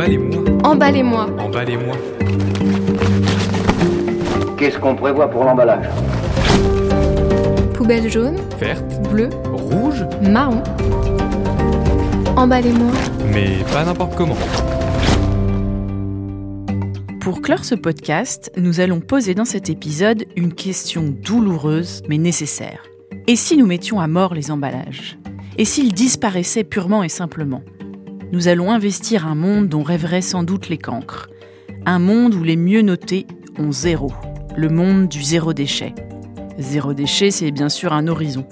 Emballez-moi. Emballez-moi. Emballez-moi. Qu'est-ce qu'on prévoit pour l'emballage Poubelle jaune, Verte, bleue, rouge, marron. Emballez-moi. mais pas n'importe comment. Pour clore ce podcast, nous allons poser dans cet épisode une question douloureuse mais nécessaire. Et si nous mettions à mort les emballages? Et s'ils disparaissaient purement et simplement? Nous allons investir un monde dont rêveraient sans doute les cancres. Un monde où les mieux notés ont zéro. Le monde du zéro déchet. Zéro déchet, c'est bien sûr un horizon.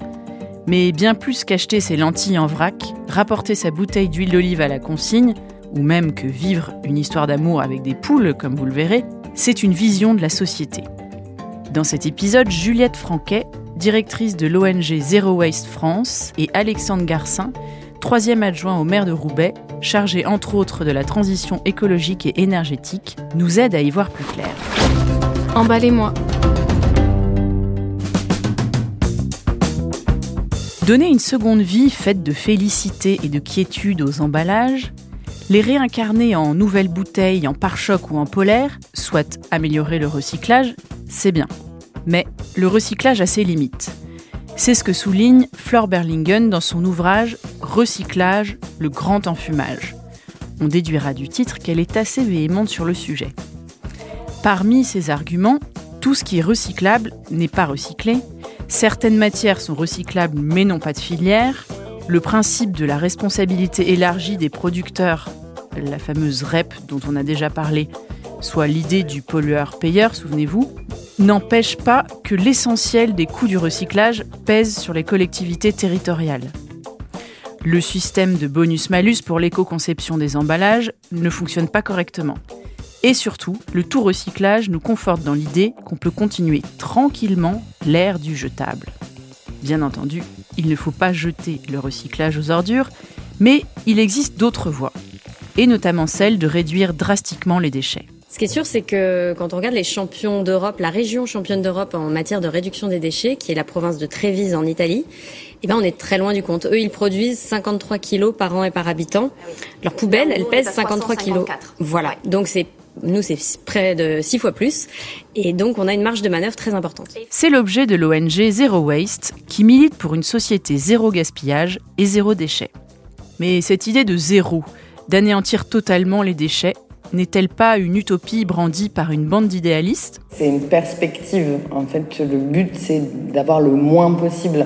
Mais bien plus qu'acheter ses lentilles en vrac, rapporter sa bouteille d'huile d'olive à la consigne, ou même que vivre une histoire d'amour avec des poules, comme vous le verrez, c'est une vision de la société. Dans cet épisode, Juliette Franquet, directrice de l'ONG Zero Waste France, et Alexandre Garcin, troisième adjoint au maire de Roubaix, chargé entre autres de la transition écologique et énergétique, nous aident à y voir plus clair. Emballez-moi. Donner une seconde vie faite de félicité et de quiétude aux emballages, les réincarner en nouvelles bouteilles, en pare-choc ou en polaire, soit améliorer le recyclage, c'est bien. Mais le recyclage a ses limites. C'est ce que souligne Flore Berlingen dans son ouvrage Recyclage, le grand enfumage. On déduira du titre qu'elle est assez véhémente sur le sujet. Parmi ses arguments, tout ce qui est recyclable n'est pas recyclé, certaines matières sont recyclables mais n'ont pas de filière, le principe de la responsabilité élargie des producteurs, la fameuse REP dont on a déjà parlé, soit l'idée du pollueur-payeur, souvenez-vous, n'empêche pas que l'essentiel des coûts du recyclage pèse sur les collectivités territoriales. Le système de bonus-malus pour l'éco-conception des emballages ne fonctionne pas correctement. Et surtout, le tout recyclage nous conforte dans l'idée qu'on peut continuer tranquillement l'ère du jetable. Bien entendu, il ne faut pas jeter le recyclage aux ordures, mais il existe d'autres voies, et notamment celle de réduire drastiquement les déchets. Ce qui est sûr, c'est que quand on regarde les champions d'Europe, la région championne d'Europe en matière de réduction des déchets, qui est la province de Trévise en Italie, eh ben on est très loin du compte. Eux, ils produisent 53 kilos par an et par habitant. Leur poubelle, elle pèse 53 kilos. Voilà. Donc c'est nous, c'est près de six fois plus. Et donc, on a une marge de manœuvre très importante. C'est l'objet de l'ONG Zero Waste, qui milite pour une société zéro gaspillage et zéro déchet. Mais cette idée de zéro, d'anéantir totalement les déchets, n'est-elle pas une utopie brandie par une bande d'idéalistes C'est une perspective. En fait, le but, c'est d'avoir le moins possible.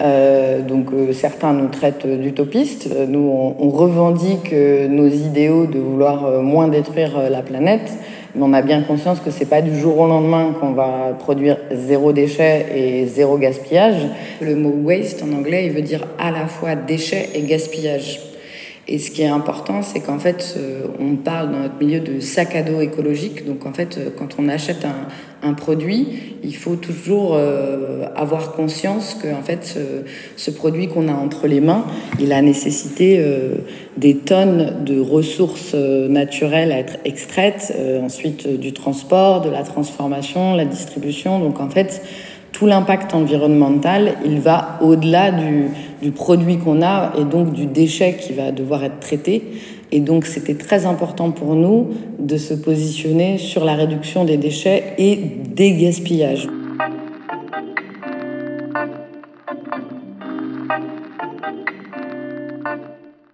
Euh, donc euh, certains nous traitent d'utopistes. Nous, on, on revendique euh, nos idéaux de vouloir euh, moins détruire euh, la planète. Mais on a bien conscience que c'est pas du jour au lendemain qu'on va produire zéro déchet et zéro gaspillage. Le mot waste en anglais, il veut dire à la fois déchet et gaspillage. Et ce qui est important, c'est qu'en fait, on parle dans notre milieu de sac à dos écologique. Donc en fait, euh, quand on achète un, produit, il faut toujours euh, avoir conscience que en fait, ce, produit qu'on a entre les mains, il a nécessité euh, des tonnes de ressources naturelles à être extraites, ensuite du transport, de la transformation, la distribution. Donc en fait, tout l'impact environnemental, il va au-delà du, du produit qu'on a et donc du déchet qui va devoir être traité. Et donc c'était très important pour nous de se positionner sur la réduction des déchets et des gaspillages.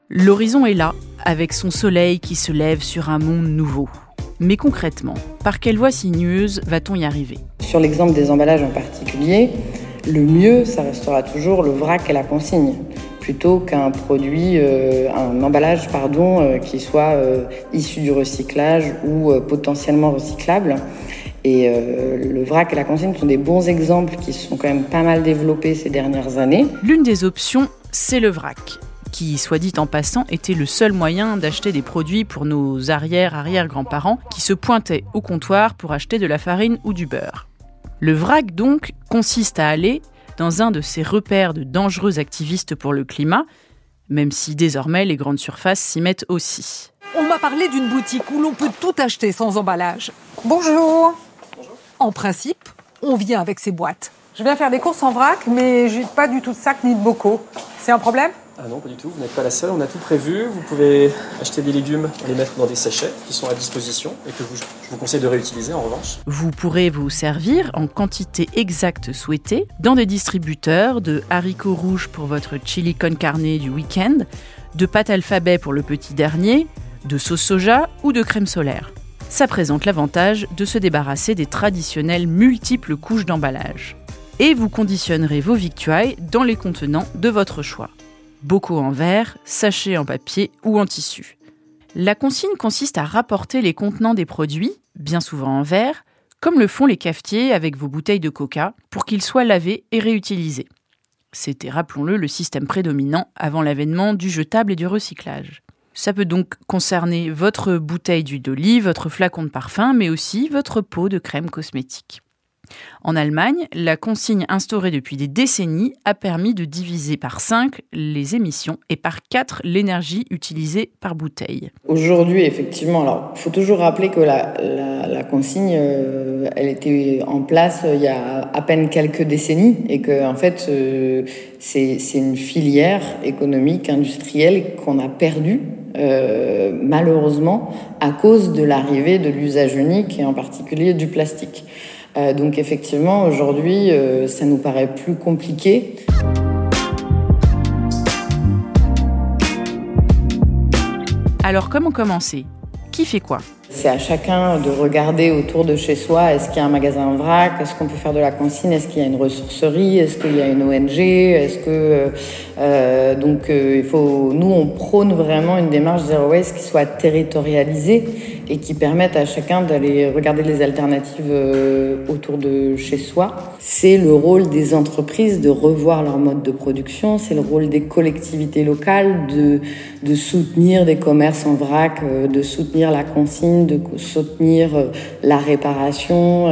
L'horizon est là, avec son soleil qui se lève sur un monde nouveau. Mais concrètement, par quelle voie sinueuse va-t-on y arriver? Sur l'exemple des emballages en particulier, le mieux, ça restera toujours le vrac et la consigne, plutôt qu'un produit, euh, un emballage, pardon, euh, qui soit euh, issu du recyclage ou potentiellement recyclable. Et le vrac et la consigne sont des bons exemples qui se sont quand même pas mal développés ces dernières années. L'une des options, c'est le vrac, qui, soit dit en passant, était le seul moyen d'acheter des produits pour nos arrière-arrière-grands-parents qui se pointaient au comptoir pour acheter de la farine ou du beurre. Le vrac, donc, consiste à aller dans un de ces repères de dangereux activistes pour le climat, même si désormais les grandes surfaces s'y mettent aussi. On m'a parlé d'une boutique où l'on peut tout acheter sans emballage. Bonjour. En principe, on vient avec ses boîtes. Je viens faire des courses en vrac, mais j'ai pas du tout de sac ni de bocaux. C'est un problème? Ah non, pas du tout, vous n'êtes pas la seule, on a tout prévu. Vous pouvez acheter des légumes et les mettre dans des sachets qui sont à disposition et que je vous conseille de réutiliser en revanche. Vous pourrez vous servir en quantité exacte souhaitée dans des distributeurs de haricots rouges pour votre chili con carne du week-end, de pâte alphabet pour le petit dernier, de sauce soja ou de crème solaire. Ça présente l'avantage de se débarrasser des traditionnelles multiples couches d'emballage. Et vous conditionnerez vos victuailles dans les contenants de votre choix bocaux en verre, sachets en papier ou en tissu. La consigne consiste à rapporter les contenants des produits, bien souvent en verre, comme le font les cafetiers avec vos bouteilles de coca, pour qu'ils soient lavés et réutilisés. C'était, rappelons-le, le système prédominant avant l'avènement du jetable et du recyclage. Ça peut donc concerner votre bouteille d'huile d'olive, votre flacon de parfum, mais aussi votre pot de crème cosmétique. En Allemagne, la consigne instaurée depuis des décennies a permis de diviser par 5 les émissions et par 4 l'énergie utilisée par bouteille. Aujourd'hui, effectivement, il faut toujours rappeler que la, consigne, euh, elle était en place euh, il y a à peine quelques décennies et que en fait, euh, c'est une filière économique, industrielle qu'on a perdue malheureusement à cause de l'arrivée de l'usage unique et en particulier du plastique. Euh, donc effectivement, aujourd'hui, euh, ça nous paraît plus compliqué. Alors comment commencer? Qui fait quoi? C'est à chacun de regarder autour de chez soi, est-ce qu'il y a un magasin en vrac, est-ce qu'on peut faire de la consigne, est-ce qu'il y a une ressourcerie, est-ce qu'il y a une ONG, est-ce que euh, donc il faut nous on prône vraiment une démarche zero waste qui soit territorialisée et qui permettent à chacun d'aller regarder les alternatives euh, autour de chez soi. C'est le rôle des entreprises de revoir leur mode de production, c'est le rôle des collectivités locales de, soutenir des commerces en vrac, euh, de soutenir la consigne, de soutenir euh, la réparation.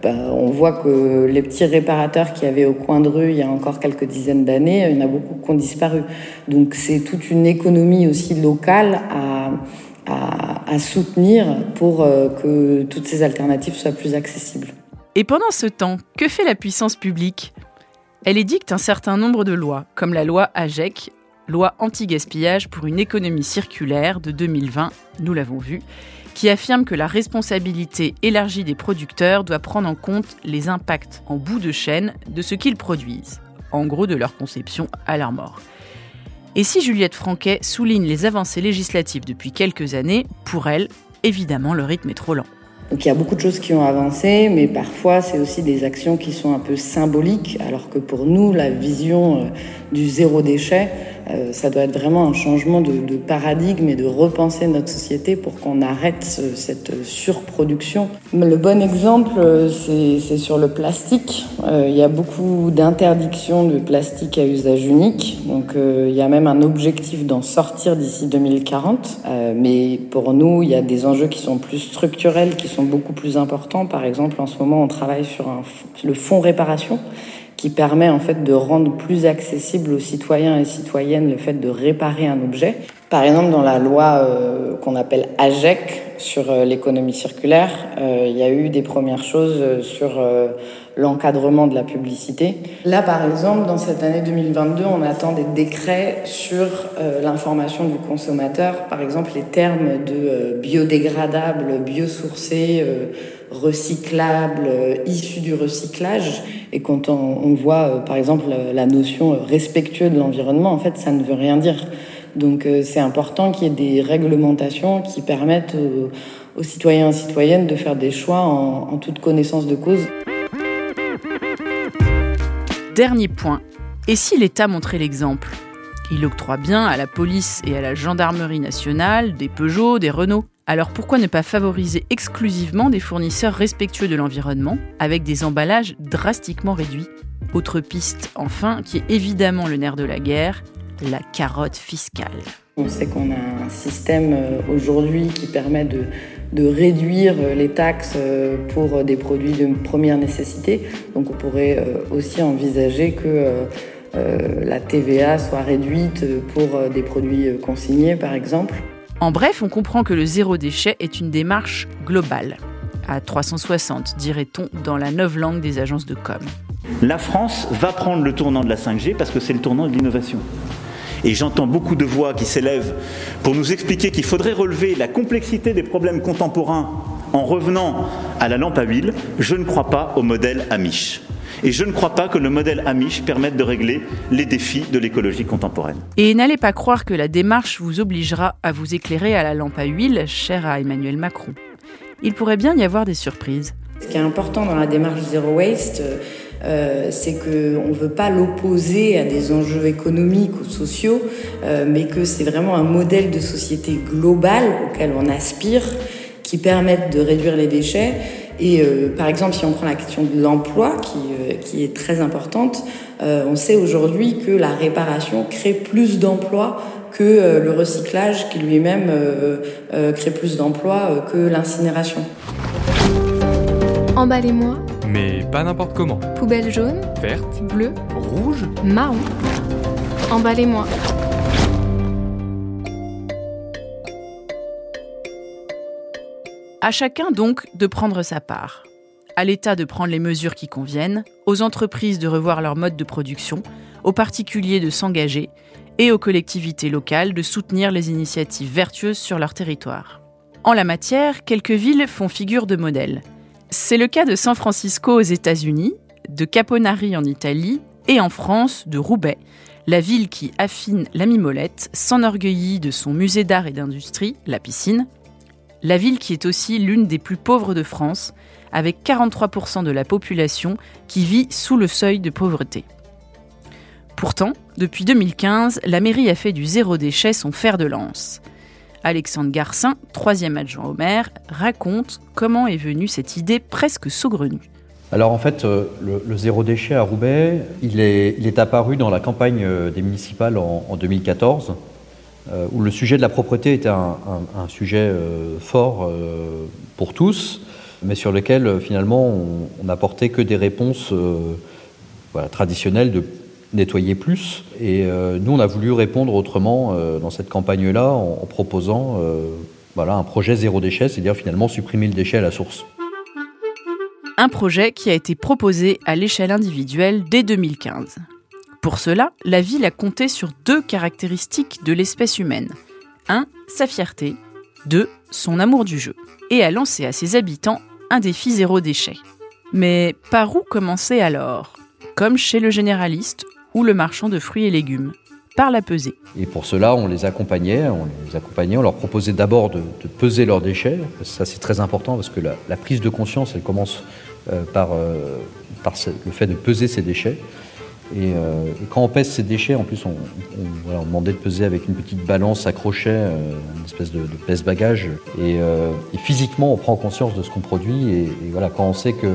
Ben, on voit que les petits réparateurs qui avaient au coin de rue il y a encore quelques dizaines d'années, il y en a beaucoup qui ont disparu. Donc c'est toute une économie aussi locale à à, soutenir pour euh, que toutes ces alternatives soient plus accessibles. Et pendant ce temps, que fait la puissance publique? Elle édicte un certain nombre de lois, comme la loi AGEC, loi anti-gaspillage pour une économie circulaire de 2020, nous l'avons vu, qui affirme que la responsabilité élargie des producteurs doit prendre en compte les impacts en bout de chaîne de ce qu'ils produisent, en gros de leur conception à leur mort. Et si Juliette Franquet souligne les avancées législatives depuis quelques années, pour elle, évidemment, le rythme est trop lent. Il y a beaucoup de choses qui ont avancé, mais parfois c'est aussi des actions qui sont un peu symboliques, alors que pour nous, la vision euh, du zéro déchet, euh, ça doit être vraiment un changement de, paradigme et de repenser notre société pour qu'on arrête cette surproduction. Le bon exemple, euh, c'est sur le plastique. Euh, il y a beaucoup d'interdictions de plastique à usage unique. Donc il y a même un objectif d'en sortir d'ici 2040. mais pour nous, il y a des enjeux qui sont plus structurels, qui sont beaucoup plus importants. Par exemple, en ce moment, on travaille sur le fonds réparation qui permet en fait de rendre plus accessible aux citoyens et citoyennes le fait de réparer un objet. Par exemple, dans la loi euh, qu'on appelle AGEC sur euh, l'économie circulaire, euh, il y a eu des premières choses sur l'encadrement de la publicité. Là, par exemple, dans cette année 2022, on attend des décrets sur l'information du consommateur, par exemple les termes de biodégradable, biosourcé, recyclable, issu du recyclage. Et quand on, voit, euh, par exemple, la notion respectueux de l'environnement, en fait, ça ne veut rien dire. Donc, euh, c'est important qu'il y ait des réglementations qui permettent aux, citoyens et citoyennes de faire des choix en, en toute connaissance de cause. Dernier point. Et si l'État montrait l'exemple? Il octroie bien à la police et à la gendarmerie nationale des Peugeot, des Renault. Alors pourquoi ne pas favoriser exclusivement des fournisseurs respectueux de l'environnement avec des emballages drastiquement réduits? Autre piste, enfin, qui est évidemment le nerf de la guerre, la carotte fiscale. On sait qu'on a un système euh, aujourd'hui qui permet de, de, réduire euh, les taxes euh, pour des produits de première nécessité. Donc on pourrait aussi envisager que la TVA soit réduite pour des produits consignés, par exemple. En bref, on comprend que le zéro déchet est une démarche globale, à 360 dirait-on dans la neuve langue des agences de com. La France va prendre le tournant de la 5G parce que c'est le tournant de l'innovation. Et j'entends beaucoup de voix qui s'élèvent pour nous expliquer qu'il faudrait relever la complexité des problèmes contemporains en revenant à la lampe à huile. Je ne crois pas au modèle Amish. Et je ne crois pas que le modèle Amish permette de régler les défis de l'écologie contemporaine. Et n'allez pas croire que la démarche vous obligera à vous éclairer à la lampe à huile, chère à Emmanuel Macron. Il pourrait bien y avoir des surprises. Ce qui est important dans la démarche Zero Waste, euh, c'est qu'on ne veut pas l'opposer à des enjeux économiques ou sociaux, euh, mais que c'est vraiment un modèle de société global auquel on aspire, qui permette de réduire les déchets. Et euh, par exemple, si on prend la question de l'emploi, qui, qui, est très importante, on sait aujourd'hui que la réparation crée plus d'emplois que le recyclage, qui lui-même crée plus d'emplois que l'incinération. Emballez-moi. Mais pas n'importe comment. Poubelle jaune, verte, bleue, rouge, marron. Emballez-moi. À chacun donc de prendre sa part. À l'État de prendre les mesures qui conviennent, aux entreprises de revoir leur mode de production, aux particuliers de s'engager et aux collectivités locales de soutenir les initiatives vertueuses sur leur territoire. En la matière, quelques villes font figure de modèle. C'est le cas de San Francisco aux États-Unis, de Caponari en Italie et en France de Roubaix, la ville qui affine la mimolette, s'enorgueillit de son musée d'art et d'industrie, la piscine, la ville qui est aussi l'une des plus pauvres de France, avec 43% de la population qui vit sous le seuil de pauvreté. Pourtant, depuis 2015, la mairie a fait du zéro déchet son fer de lance. Alexandre Garcin, troisième adjoint au maire, raconte comment est venue cette idée presque saugrenue. Alors en fait, euh, le, zéro déchet à Roubaix, il est, apparu dans la campagne euh, des municipales en, en 2014. Euh, où le sujet de la propreté était un, sujet fort pour tous, mais sur lequel finalement on n'apportait que des réponses traditionnelles de nettoyer plus. Et nous, on a voulu répondre autrement dans cette campagne-là en, proposant voilà, un projet zéro déchet, c'est-à-dire finalement supprimer le déchet à la source. Un projet qui a été proposé à l'échelle individuelle dès 2015. Pour cela, la ville a compté sur deux caractéristiques de l'espèce humaine. 1. Sa fierté. 2. Son amour du jeu. Et a lancé à ses habitants un défi zéro déchet. Mais par où commencer alors? Comme chez le généraliste ou le marchand de fruits et légumes par la pesée. Et pour cela, on les accompagnait, on les accompagnait, on leur proposait d'abord de, peser leurs déchets. Ça, c'est très important parce que la, prise de conscience, elle commence euh, par, euh, le fait de peser ses déchets. Euh, et, quand on pèse ces déchets, en plus, on, demandait de peser avec une petite balance à crochet, euh, une espèce de, pèse-bagage. Euh, et, physiquement, on prend conscience de ce qu'on produit. Et, voilà, quand on sait que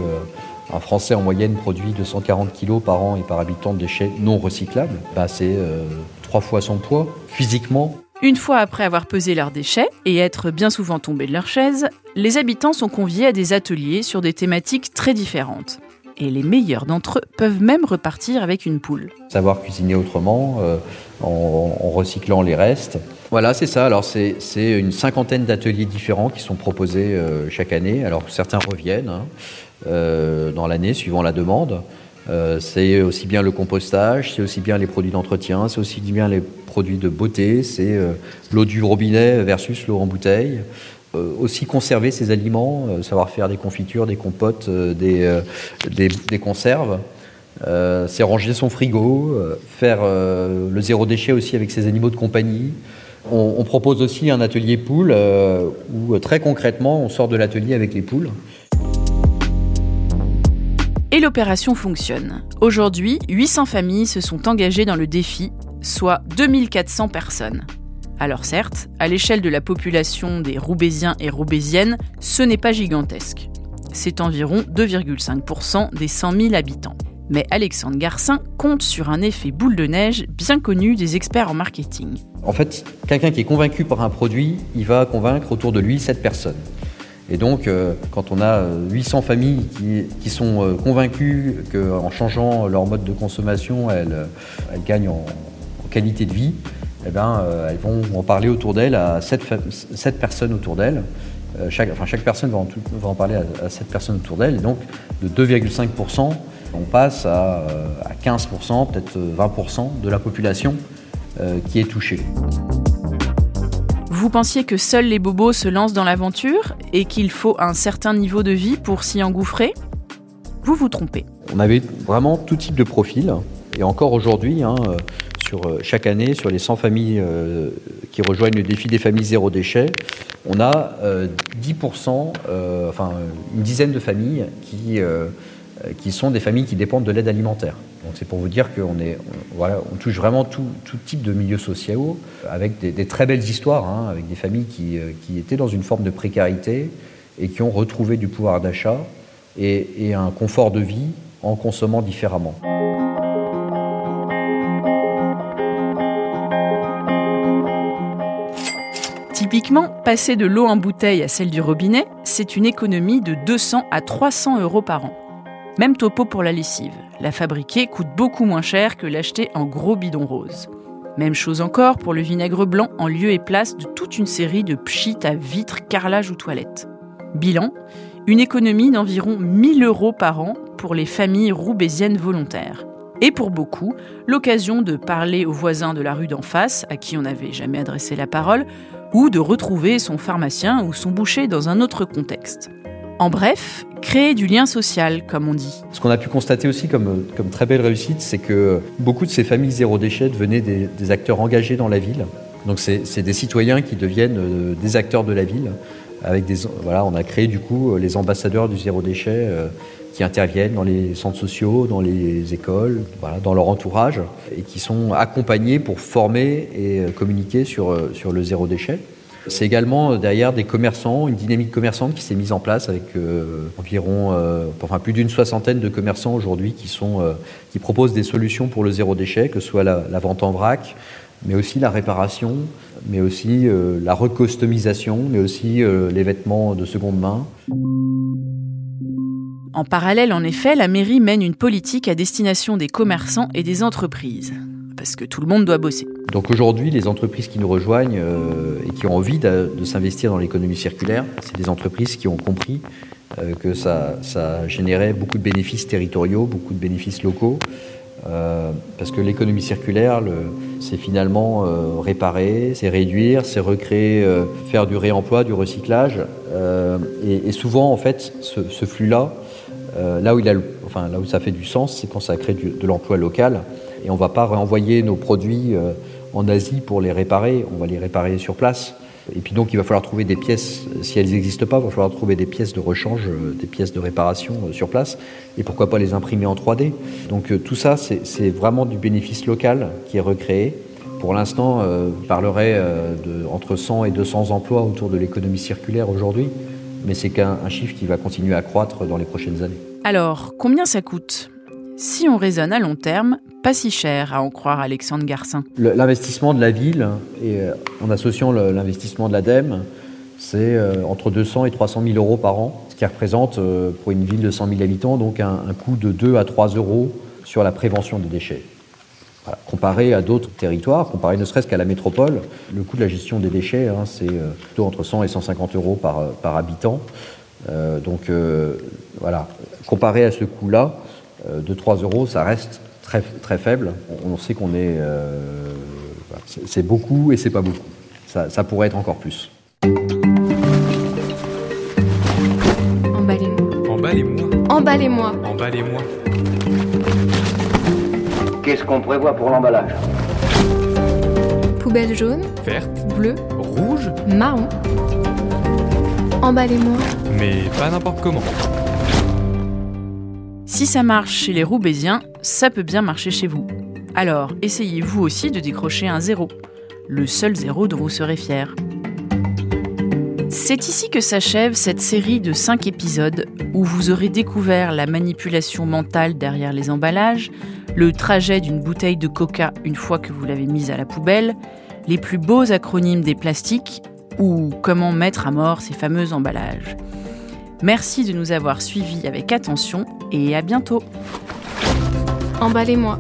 un Français en moyenne produit 240 kg par an et par habitant de déchets non recyclables, bah c'est trois fois son poids physiquement. Une fois après avoir pesé leurs déchets et être bien souvent tombés de leur chaise, les habitants sont conviés à des ateliers sur des thématiques très différentes et les meilleurs d'entre eux peuvent même repartir avec une poule. Savoir cuisiner autrement, euh, en, recyclant les restes. Voilà, c'est ça. Alors, c'est une cinquantaine d'ateliers différents qui sont proposés euh, chaque année. Alors, certains reviennent hein, euh, dans l'année, suivant la demande. c'est aussi bien le compostage, c'est aussi bien les produits d'entretien, c'est aussi bien les produits de beauté, c'est l'eau du robinet versus l'eau en bouteille. Euh, aussi conserver ses aliments, euh, savoir faire des confitures, des compotes, euh, des, des, conserves. c'est ranger son frigo, faire le zéro déchet aussi avec ses animaux de compagnie. On, propose aussi un atelier poule où très concrètement on sort de l'atelier avec les poules. Et l'opération fonctionne. Aujourd'hui, 800 familles se sont engagées dans le défi, soit 2400 personnes. Alors certes, à l'échelle de la population des Roubaisiens et Roubaisiennes, ce n'est pas gigantesque. C'est environ 2,5% des 100 000 habitants. Mais Alexandre Garcin compte sur un effet boule de neige bien connu des experts en marketing. En fait, quelqu'un qui est convaincu par un produit, il va convaincre autour de lui cette personne. Et donc, euh, quand on a 800 familles qui, sont euh, convaincues qu'en changeant leur mode de consommation, elles, gagnent en qualité de vie, eh euh, elles vont en parler autour d'elles à 7, personnes autour d'elles. Euh, chaque, enfin, chaque personne va en, parler à, 7 personnes autour d'elle. Et donc, de 2,5%, on passe à, 15%, euh, peut-être 20% de la population qui est touché. Vous pensiez que seuls les bobos se lancent dans l'aventure et qu'il faut un certain niveau de vie pour s'y engouffrer? Vous vous trompez. On avait vraiment tout type de profil. Et encore aujourd'hui, hein, sur, chaque année, sur les 100 familles qui rejoignent le défi des familles zéro déchet, on a 10%, enfin une dizaine de familles qui euh, qui sont des familles qui dépendent de l'aide alimentaire. Donc c'est pour vous dire qu'on est, voilà, on touche vraiment tout, type de milieux sociaux, avec des, très belles histoires, hein, avec des familles qui, euh, qui, étaient dans une forme de précarité et qui ont retrouvé du pouvoir d'achat et, et un confort de vie en consommant différemment. Typiquement, passer de l'eau en bouteille à celle du robinet, c'est une économie de 200 à 300 euros par an. Même topo pour la lessive. La fabriquer coûte beaucoup moins cher que l'acheter en gros bidon rose. Même chose encore pour le vinaigre blanc en lieu et place de toute une série de pchit à vitres, carrelage ou toilettes. Bilan, une économie d'environ 1000 euros par an pour les familles roubaisiennes volontaires. Et pour beaucoup, l'occasion de parler aux voisins de la rue d'en face, à qui on n'avait jamais adressé la parole, ou de retrouver son pharmacien ou son boucher dans un autre contexte. En bref, créer du lien social, comme on dit. Ce qu'on a pu constater aussi comme, comme très belle réussite, c'est que beaucoup de ces familles zéro déchet devenaient des, acteurs engagés dans la ville. Donc c'est des citoyens qui deviennent euh, des acteurs de la ville. Avec des, voilà, on a créé du coup les ambassadeurs du zéro déchet euh, qui interviennent dans les centres sociaux, dans les écoles, voilà, dans leur entourage, et qui sont accompagnés pour former et euh, communiquer sur, sur le zéro déchet. C'est également euh, derrière des commerçants, une dynamique commerçante qui s'est mise en place avec euh, environ, euh, enfin plus d'une soixantaine de commerçants aujourd'hui qui sont, qui proposent des solutions pour le zéro déchet, que ce soit la, vente en vrac, mais aussi la réparation, mais aussi la recustomisation, mais aussi les vêtements de seconde main. En parallèle, en effet, la mairie mène une politique à destination des commerçants et des entreprises parce que tout le monde doit bosser. Donc aujourd'hui, les entreprises qui nous rejoignent euh, et qui ont envie de, s'investir dans l'économie circulaire, c'est des entreprises qui ont compris euh, que ça, ça, générait beaucoup de bénéfices territoriaux, beaucoup de bénéfices locaux. Euh, parce que l'économie circulaire, c'est finalement réparer, c'est réduire, c'est recréer, faire du réemploi, du recyclage. Et, souvent, en fait, ce, flux-là, là, où ça fait du sens, c'est quand ça crée de l'emploi local et on ne va pas renvoyer nos produits euh, en Asie pour les réparer, on va les réparer sur place. Et puis donc il va falloir trouver des pièces, si elles n'existent pas, il va falloir trouver des pièces de rechange, euh, des pièces de réparation euh, sur place, et pourquoi pas les imprimer en 3D. Donc tout ça, c'est vraiment du bénéfice local qui est recréé. Pour l'instant, je parlerait de entre 100 et 200 emplois autour de l'économie circulaire aujourd'hui, mais c'est qu'un chiffre qui va continuer à croître dans les prochaines années. Alors, combien ça coûte? Si on raisonne à long terme, pas si cher à en croire Alexandre Garcin. L'investissement de la ville, et euh, en associant l'investissement de l'ADEME, c'est euh, entre 200 et 300 000 euros par an, ce qui représente euh, pour une ville de 100 000 habitants donc un, coût de 2 à 3 euros sur la prévention des déchets. Comparé à d'autres territoires, comparé ne serait-ce qu'à la métropole, le coût de la gestion des déchets, hein, c'est plutôt entre 100 et 150 euros par, habitant. donc voilà, comparé à ce coût-là, euh, de 3 euros, ça reste très, très faible. On sait qu'on est. Euh, c'est beaucoup et c'est pas beaucoup. Ça, pourrait être encore plus. Emballez-moi. Emballez-moi. Emballez-moi. Emballez-moi. Qu'est-ce qu'on prévoit pour l'emballage? Poubelle jaune, verte, bleue, rouge, marron. Emballez-moi. Mais pas n'importe comment. Si ça marche chez les Roubaisiens, ça peut bien marcher chez vous. Alors, essayez vous aussi de décrocher un zéro, le seul zéro dont vous serez fier. C'est ici que s'achève cette série de 5 épisodes où vous aurez découvert la manipulation mentale derrière les emballages, le trajet d'une bouteille de coca une fois que vous l'avez mise à la poubelle, les plus beaux acronymes des plastiques ou comment mettre à mort ces fameux emballages. Merci de nous avoir suivis avec attention et à bientôt. Emballez-moi.